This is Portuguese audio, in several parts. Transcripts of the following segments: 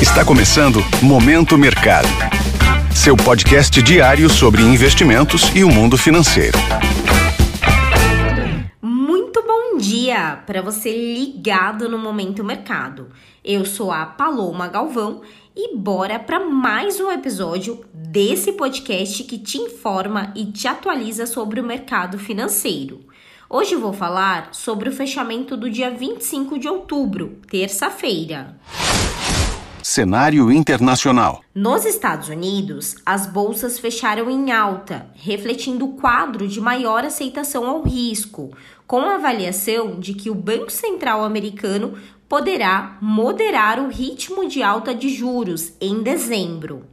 Está começando Momento Mercado. Seu podcast diário sobre investimentos e o mundo financeiro. Muito bom dia para você ligado no Momento Mercado. Eu sou a Paloma Galvão e bora para mais um episódio desse podcast que te informa e te atualiza sobre o mercado financeiro. Hoje vou falar sobre o fechamento do dia 25 de outubro, terça-feira. Cenário internacional. Nos Estados Unidos, as bolsas fecharam em alta, refletindo o quadro de maior aceitação ao risco, com a avaliação de que o Banco Central americano poderá moderar o ritmo de alta de juros em dezembro.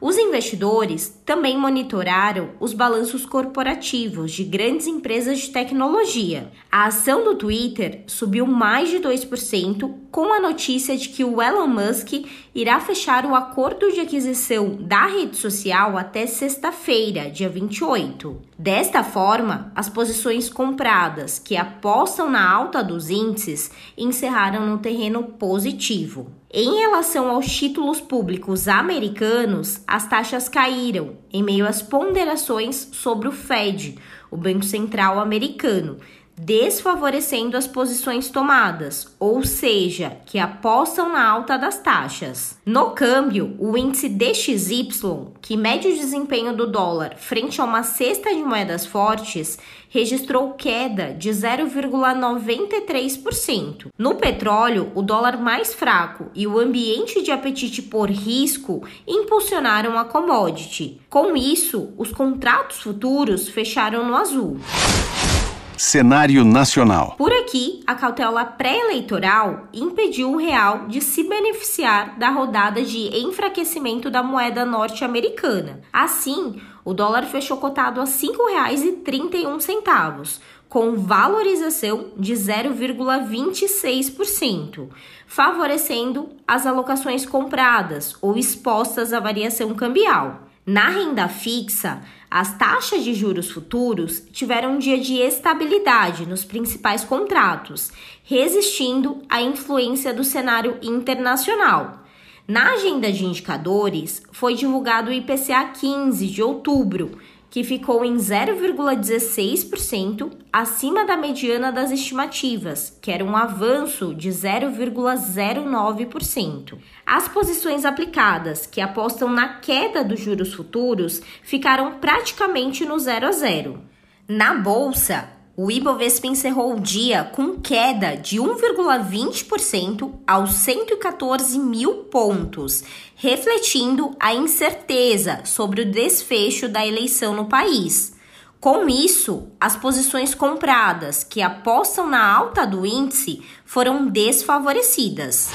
Os investidores também monitoraram os balanços corporativos de grandes empresas de tecnologia. A ação do Twitter subiu mais de 2% com a notícia de que o Elon Musk irá fechar o acordo de aquisição da rede social até sexta-feira, dia 28. Desta forma, as posições compradas que apostam na alta dos índices encerraram no terreno positivo. Em relação aos títulos públicos americanos, as taxas caíram em meio às ponderações sobre o Fed, o Banco Central americano, desfavorecendo as posições tomadas, ou seja, que apostam na alta das taxas. No câmbio, o índice DXY, que mede o desempenho do dólar frente a uma cesta de moedas fortes, registrou queda de 0,93%. No petróleo, o dólar mais fraco e o ambiente de apetite por risco impulsionaram a commodity. Com isso, os contratos futuros fecharam no azul. Cenário nacional. Por aqui, a cautela pré-eleitoral impediu o real de se beneficiar da rodada de enfraquecimento da moeda norte-americana. Assim, o dólar fechou cotado a R$ 5,31, com valorização de 0,26%, favorecendo as alocações compradas ou expostas à variação cambial. Na renda fixa, as taxas de juros futuros tiveram um dia de estabilidade nos principais contratos, resistindo à influência do cenário internacional. Na agenda de indicadores, foi divulgado o IPCA 15 de outubro, que ficou em 0,16% acima da mediana das estimativas, que era um avanço de 0,09%. As posições aplicadas, que apostam na queda dos juros futuros, ficaram praticamente no zero a zero. Na bolsa, o Ibovespa encerrou o dia com queda de 1,20% aos 114 mil pontos, refletindo a incerteza sobre o desfecho da eleição no país. Com isso, as posições compradas que apostam na alta do índice foram desfavorecidas.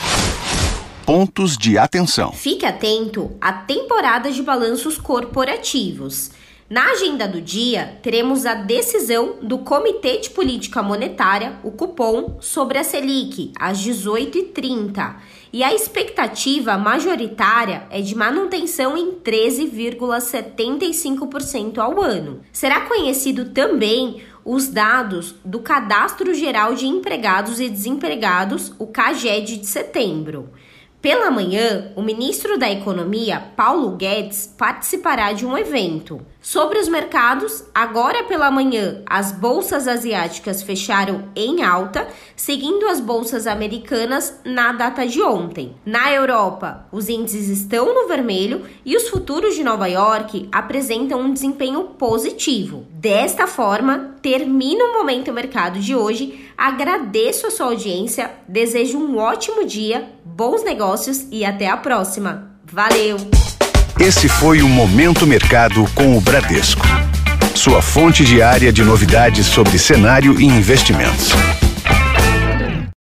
Pontos de atenção. Fique atento à temporada de balanços corporativos. Na agenda do dia, teremos a decisão do Comitê de Política Monetária, o cupom, sobre a Selic, às 18h30. E a expectativa majoritária é de manutenção em 13,75% ao ano. Será conhecido também os dados do Cadastro Geral de Empregados e Desempregados, o CAGED de setembro. Pela manhã, o ministro da Economia, Paulo Guedes, participará de um evento. Sobre os mercados, agora pela manhã, as bolsas asiáticas fecharam em alta, seguindo as bolsas americanas na data de ontem. Na Europa, os índices estão no vermelho e os futuros de Nova York apresentam um desempenho positivo. Desta forma, termina o Momento Mercado de hoje. Agradeço a sua audiência, desejo um ótimo dia, bons negócios e até a próxima. Valeu! Esse foi o Momento Mercado com o Bradesco. Sua fonte diária de novidades sobre cenário e investimentos.